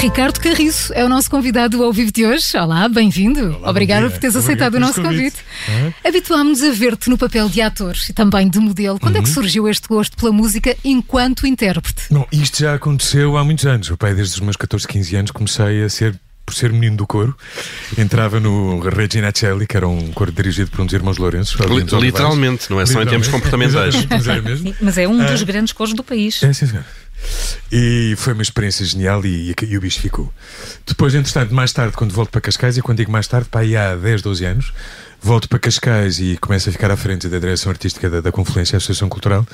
Ricardo Carriço é o nosso convidado ao vivo de hoje. Olá, bem-vindo. Obrigada por teres aceitado o nosso convite. convite. Habituámos-nos a ver-te no papel de ator e também de modelo. Quando uhum. é que uhum. surgiu este gosto pela música enquanto intérprete? Não, isto já aconteceu há muitos anos. O pai, desde os meus 14, 15 anos, comecei a ser por ser menino do coro, entrava no Regina Celli, que era um coro dirigido por um dos irmãos Lourenço. Literalmente, não é só em termos comportamentais. Mas é, um dos ah, grandes coros do país. É, sim, senhor. E foi uma experiência genial e, e, e, o bicho ficou. Depois, entretanto, mais tarde, quando volto para Cascais, e quando digo mais tarde, para aí há 10, 12 anos, volto para Cascais e começo a ficar à frente da direção artística da, da Confluência Associação Cultural,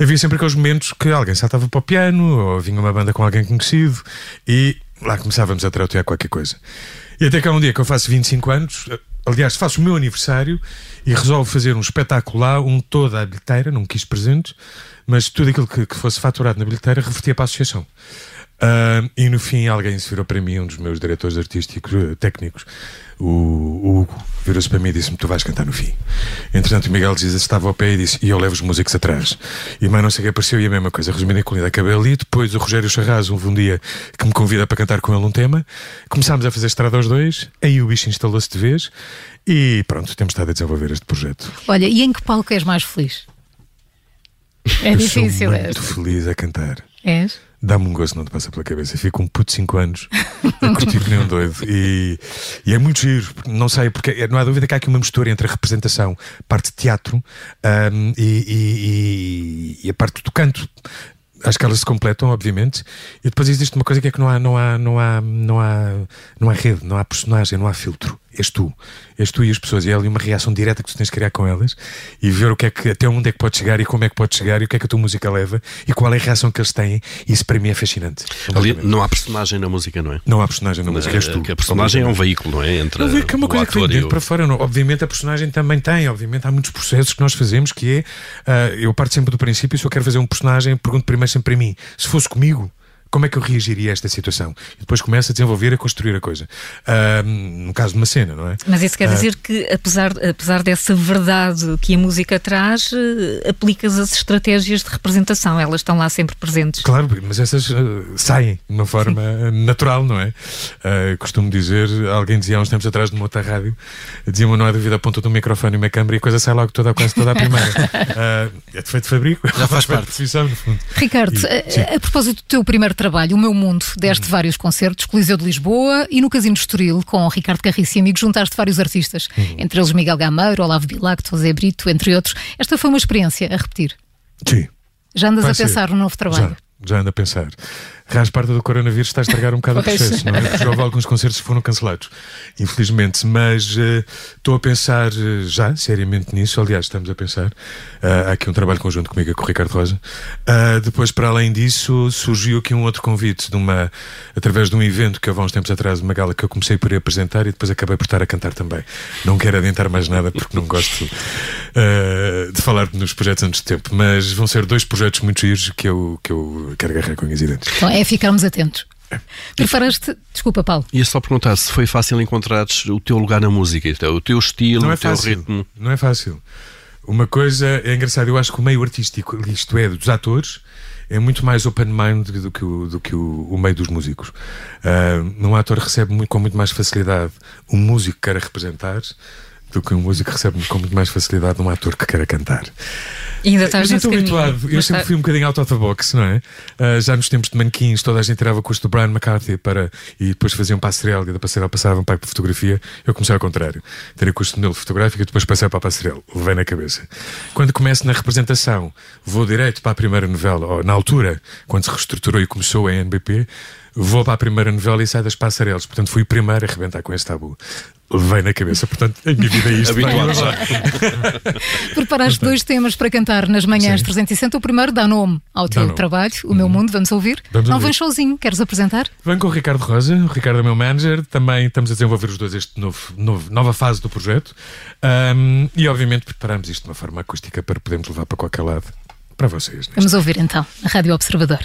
havia sempre aqueles momentos que alguém saltava para o piano ou vinha uma banda com alguém conhecido e lá começávamos a trautear qualquer coisa. E até há um dia que eu faço 25 anos, aliás, faço o meu aniversário e resolvo fazer um espetáculo lá, um toda a bilheteira, não quis presentes, mas tudo aquilo que, que fosse faturado na bilheteira revertia para a associação. Uh, e no fim alguém se virou para mim, um dos meus diretores artísticos, uh, técnicos, o, Hugo, virou-se para mim e disse-me: Tu vais cantar no fim. Entretanto, o Miguel diz, estava ao pé e disse: E eu levo os músicos atrás. E mais não sei o que apareceu e a mesma coisa. Resumindo a colina, acabei ali. Depois o Rogério Charraz, houve um dia que me convida para cantar com ele um tema. Começámos a fazer estrada aos dois. Aí o bicho instalou-se de vez. E pronto, temos estado a desenvolver este projeto. Olha, e em que palco és mais feliz? É difícil, sou muito é? feliz a cantar. És? Dá-me um gosto, não te passa pela cabeça. Fico um puto de 5 anos a curtir que nem um doido. E, e, é muito giro, não sei, porque não há dúvida que há aqui uma mistura entre a representação, parte de teatro um, e, e, e, a parte do canto acho que elas se completam, obviamente, e depois existe uma coisa que é que não há, não há, não há, não há, não há rede, não há personagem, não há filtro. És tu, és tu e as pessoas, e é ali uma reação direta que tu tens de criar com elas e ver o que é que, até onde é que pode chegar e como é que pode chegar e o que é que a tua música leva e qual é a reação que eles têm. Isso para mim é fascinante. Ali não há personagem na música, não é? Não há personagem na música, és tu. a personagem é um veículo, não é? Entre não, é uma coisa que vem dentro para fora. Não. Obviamente a personagem também tem, obviamente há muitos processos que nós fazemos que é, uh, eu parto sempre do princípio, se eu quero fazer um personagem, pergunto primeiro sempre para mim, se fosse comigo, como é que eu reagiria a esta situação? E depois começa a desenvolver, a construir a coisa. Uh, no caso de uma cena, não é? Mas isso quer uh, dizer que, apesar, apesar dessa verdade que a música traz, uh, aplicas as estratégias de representação, elas estão lá sempre presentes. Claro, mas essas uh, saem de uma forma natural, não é? costumo dizer, alguém dizia há uns tempos atrás numa outra rádio, dizia-me não há dúvida, a ponta de um microfone e uma câmera e a coisa sai logo toda, quase toda a primeira. é de feito de fabrico, já faz parte. Profissão, no fundo. Ricardo, e, a, a propósito do teu primeiro trabalho, O Meu Mundo, deste uhum. vários concertos, Coliseu de Lisboa e no Casino de Estoril, com Ricardo Carriço e amigos, juntaste vários artistas, uhum. entre eles Miguel Gameiro, Olavo Bilacto, José Brito, entre outros. Esta foi uma experiência a repetir. Sim. Já andas Vai a pensar ser. no novo trabalho? Já, já ando a pensar a parte do coronavírus está a estragar um bocado o processo, não é? Já houve alguns concertos que foram cancelados, infelizmente, mas uh, estou a pensar uh, já seriamente nisso. Aliás, estamos a pensar. Uh, há aqui um trabalho conjunto comigo com o Ricardo Rosa. depois, para além disso, surgiu aqui um outro convite de uma, através de um evento que houve há uns tempos atrás, uma gala que eu comecei por ir apresentar e depois acabei por estar a cantar também. Não quero adiantar mais nada porque não gosto de falar nos projetos antes de tempo, mas vão ser dois projetos muito giros que eu, que eu quero agarrar com as ideias. Então, é ficarmos atentos. Preparaste. Desculpa, Paulo. Ia só perguntar se foi fácil encontrar o teu lugar na música, é o teu estilo, não é o teu fácil. ritmo. Não é fácil. Uma coisa é engraçada, eu acho que o meio artístico, isto é, dos atores, é muito mais open mind do que o, do que o, o meio dos músicos. Uh, um ator recebe muito, com muito mais facilidade um músico que quer representar do que um músico recebe com muito mais facilidade um ator que quer cantar. E ainda estás eu estou habituado, eu sempre fui um bocadinho out of the box, não é? Uh, já nos tempos de manequins, toda a gente tirava curso do Brian McCarthy para, e depois faziam passarela e da passarela passavam para a fotografia. Eu comecei ao contrário. Terei curso de modelo fotográfico e depois passei para a passarela. Levei na cabeça. Quando começo na representação, vou direto para a primeira novela, ou na altura, quando se reestruturou e começou a NBP, vou para a primeira novela e saio das passarelas. Portanto, fui o primeiro a arrebentar com esse tabu vem na cabeça. Portanto, a minha vida é isto. Habituado já. Preparaste dois temas para cantar nas manhãs Sim. 360. O primeiro dá nome ao teu trabalho, O Meu uhum. Mundo. Vamos ouvir? Vamos Não ouvir. vens sozinho, queres apresentar? Venho com o Ricardo Rosa. O Ricardo é meu manager. Também estamos a desenvolver os dois este novo, novo nova fase do projeto. Um, e, obviamente, preparamos isto de uma forma acústica para podermos levar para qualquer lado para vocês. Neste. Vamos ouvir então, na Rádio Observador.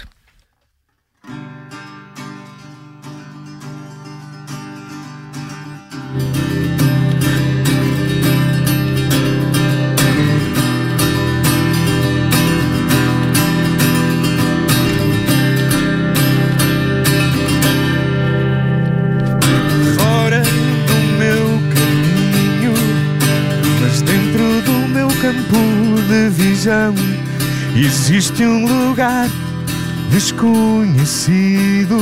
Visão existe um lugar desconhecido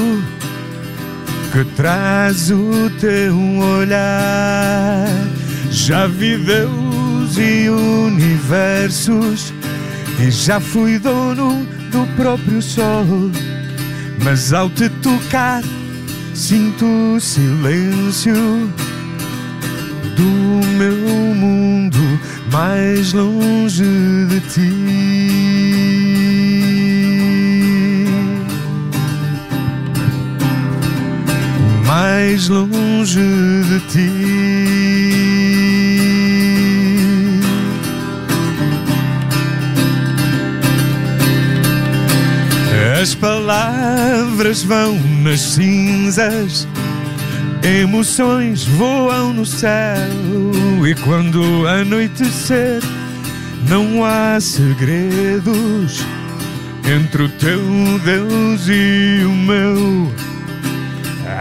que traz o teu olhar. Já vi Deus e universos e já fui dono do próprio sol, mas ao te tocar sinto silêncio do meu mundo mais longe de ti. Mais longe de ti. As palavras vão nas cinzas Emoções voam no céu e quando anoitecer não há segredos entre o teu Deus e o meu.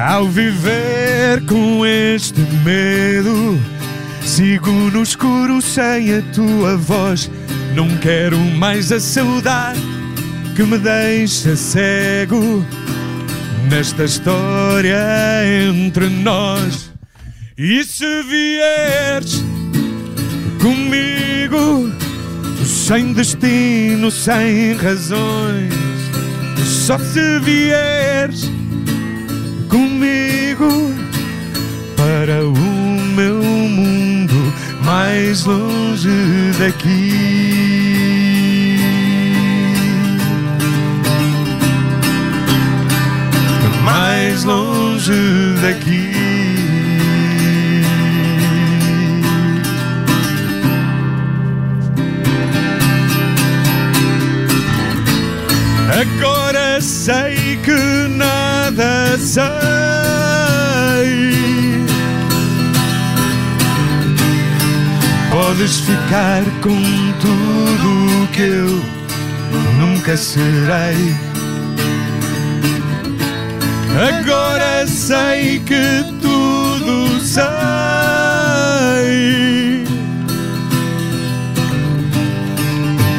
Ao viver com este medo, sigo no escuro sem a tua voz. Não quero mais a saudade que me deixa cego nesta história entre nós. E se vieres comigo, sem destino, sem razões, só se vieres comigo para o meu mundo mais longe daqui. Daqui. Agora sei que nada sei. Podes ficar com tudo que eu nunca serei. Agora sei que tudo sei.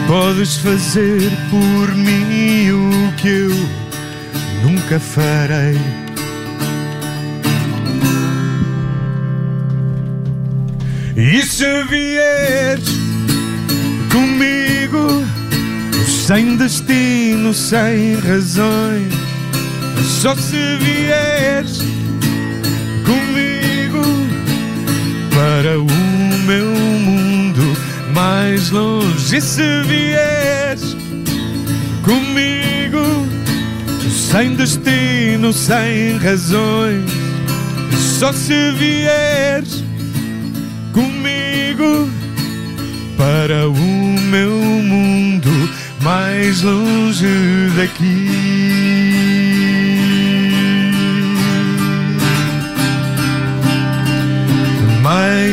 Podes fazer por mim o que eu nunca farei. E se vieres comigo, sem destino, sem razões só se vieres comigo para o meu mundo mais longe. E se vieres comigo, sem destino, sem razões. Só se vieres comigo para o meu mundo mais longe daqui.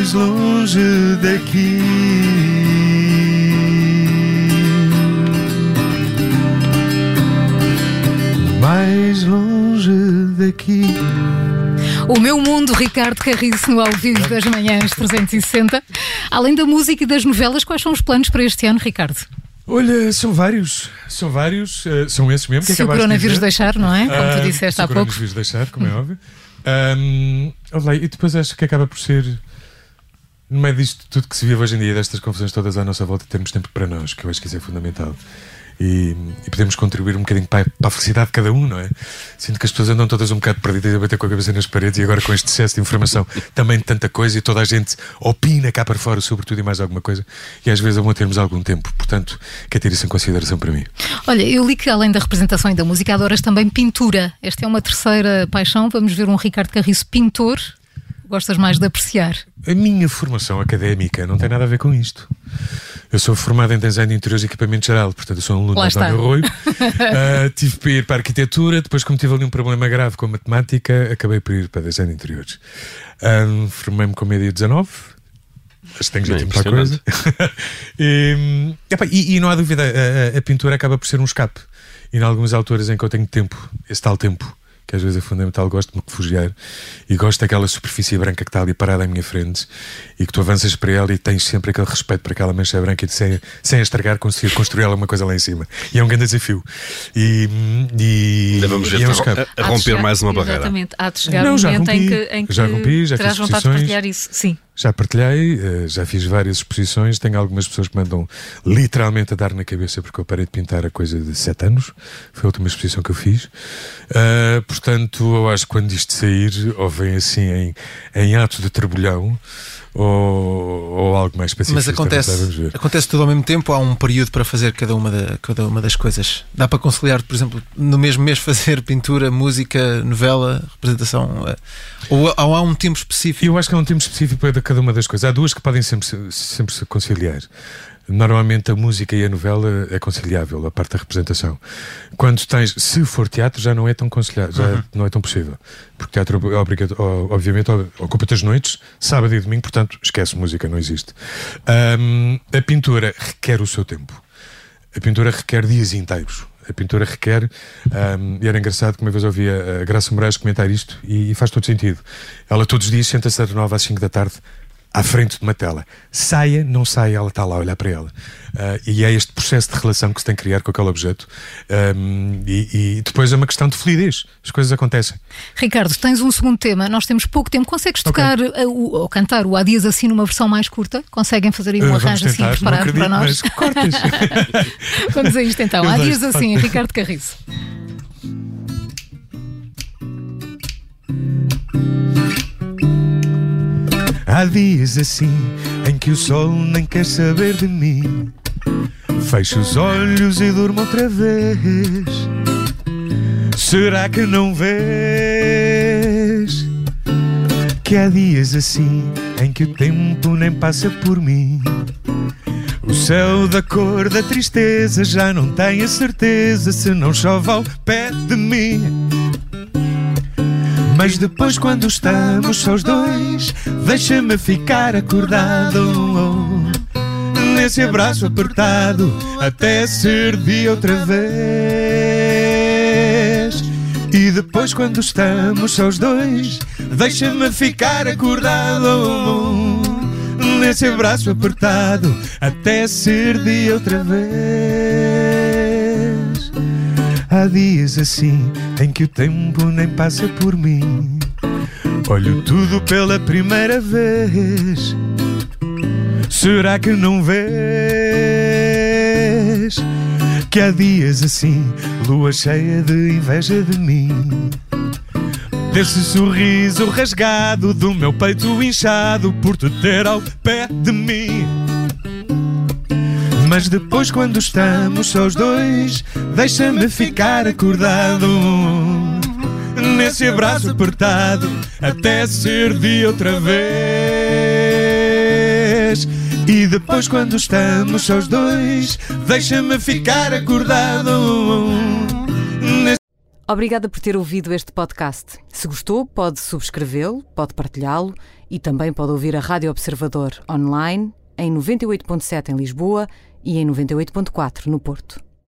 Mais longe daqui. Mais longe daqui. O meu mundo, Ricardo Carriço, no ao vivo das manhãs 360. Além da música e das novelas, quais são os planos para este ano, Ricardo? Olha, são vários, são vários, uh, são esses mesmo que Se o coronavírus de deixar, não é? Como tu Uh, disseste se há o pouco. coronavírus deixar, como é óbvio. Um, e depois acho que acaba por ser, no meio disto tudo que se vive hoje em dia, destas confusões todas à nossa volta, termos tempo para nós, que eu acho que isso é fundamental. E, e podemos contribuir um bocadinho para, para a felicidade de cada um, não é? Sinto que as pessoas andam todas um bocado perdidas a bater com a cabeça nas paredes e agora com este excesso de informação também de tanta coisa e toda a gente opina cá para fora sobre tudo e mais alguma coisa e às vezes é bom termos algum tempo. Portanto, quer ter isso em consideração para mim. Olha, eu li que além da representação e da música, adoras também pintura. Esta é uma terceira paixão. Vamos ver um Ricardo Carriço pintor. Gostas mais de apreciar? A minha formação académica não tem nada a ver com isto. Eu sou formado em design de interiores e equipamento geral, portanto eu sou um aluno Lá de António está. Arroio. Ah, tive para ir para a arquitetura, depois como tive ali um problema grave com a matemática, acabei por ir para design de interiores. Ah, Formei-me com meio dia 19, acho que tenho já tempo para a coisa. e, epá, e- e não há dúvida, a, a- a pintura acaba por ser um escape. E em alguns autores em que eu tenho tempo, esse tal tempo, que às vezes é fundamental, gosto de me refugiar e gosto daquela superfície branca que está ali parada à minha frente e que tu avanças para ela e tens sempre aquele respeito para aquela mancha branca e sem, sem a estragar conseguir construir alguma coisa lá em cima. E é um grande desafio. E, e, Ainda vamos ver e é um escape. a, a de romper chegar- mais uma barreira. Exatamente, há de chegar Não, um já momento em rompi, que, em que já rompi, já terás fiz vontade de partilhar isso. Sim. Já partilhei, eh, já fiz várias exposições. Tenho algumas pessoas que mandam literalmente a dar na cabeça porque eu parei de pintar a coisa de sete anos. Foi a última exposição que eu fiz. Ah, portanto, eu acho que quando isto sair, ou vem assim em, em ato de trabalhão, ou, ou algo mais específico. Mas acontece, acontece tudo ao mesmo tempo, há um período para fazer cada uma, da- cada uma das coisas. Dá para conciliar, por exemplo, no mesmo mês fazer pintura, música, novela, representação? eh, Ou, ou há um tempo específico? Eu acho que há um tempo específico para cada uma das coisas. Há duas que podem sempre, se- sempre se conciliar. Normalmente a música e a novela é conciliável, a parte da representação. Quando tens, se for teatro, já não é tão conciliável, já não é tão possível. Porque teatro, obviamente, ocupa-te as noites, sábado e domingo, portanto, esquece música, não existe. Ahm, a pintura requer o seu tempo. A pintura requer dias inteiros. A pintura requer. ahm, e era engraçado que uma vez ouvi a, Graça Moraes comentar isto e, e faz todo sentido. Ela todos os dias senta-se às 9 às 5 da tarde à frente de uma tela. Saia, não saia, ela está lá a olhar para ela. Ah, e é este processo de relação que se tem que criar com aquele objeto. Ahm, e, e depois é uma questão de fluidez. As coisas acontecem. Ricardo, tens um segundo tema, nós temos pouco tempo. Consegues tocar uh, o- ou cantar o Há Dias Assim numa versão mais curta? Conseguem fazer aí um Ah, vamos arranjo assim tentar, não preparado acredito, para nós? mas cortas. Vamos a isto então. Eu Há Dias Assim. Ricardo Carriço. Há dias assim em que o sol nem quer saber de mim. Fecho os olhos e durmo outra vez. Será que não vês que há dias assim em que o tempo nem passa por mim? O céu da cor da tristeza já não tem a certeza se não chove ao pé de mim. Mas depois, quando estamos só os dois, deixa-me ficar acordado nesse abraço apertado até ser dia outra vez. E depois, quando estamos só os dois, deixa-me ficar acordado nesse abraço apertado até ser dia outra vez. Há dias assim em que o tempo nem passa por mim. Olho tudo pela primeira vez. Será que não vês que há dias assim, lua cheia de inveja de mim? Desse sorriso rasgado do meu peito inchado por te ter ao pé de mim. Mas depois, quando estamos só os dois, deixa-me ficar acordado nesse abraço apertado até ser dia outra vez. E depois, quando estamos só os dois, deixa-me ficar acordado Obrigada por ter ouvido este podcast. Se gostou, pode subscrevê-lo, pode partilhá-lo e também pode ouvir a Rádio Observador online em 98.7 em Lisboa e em 98.4 no Porto.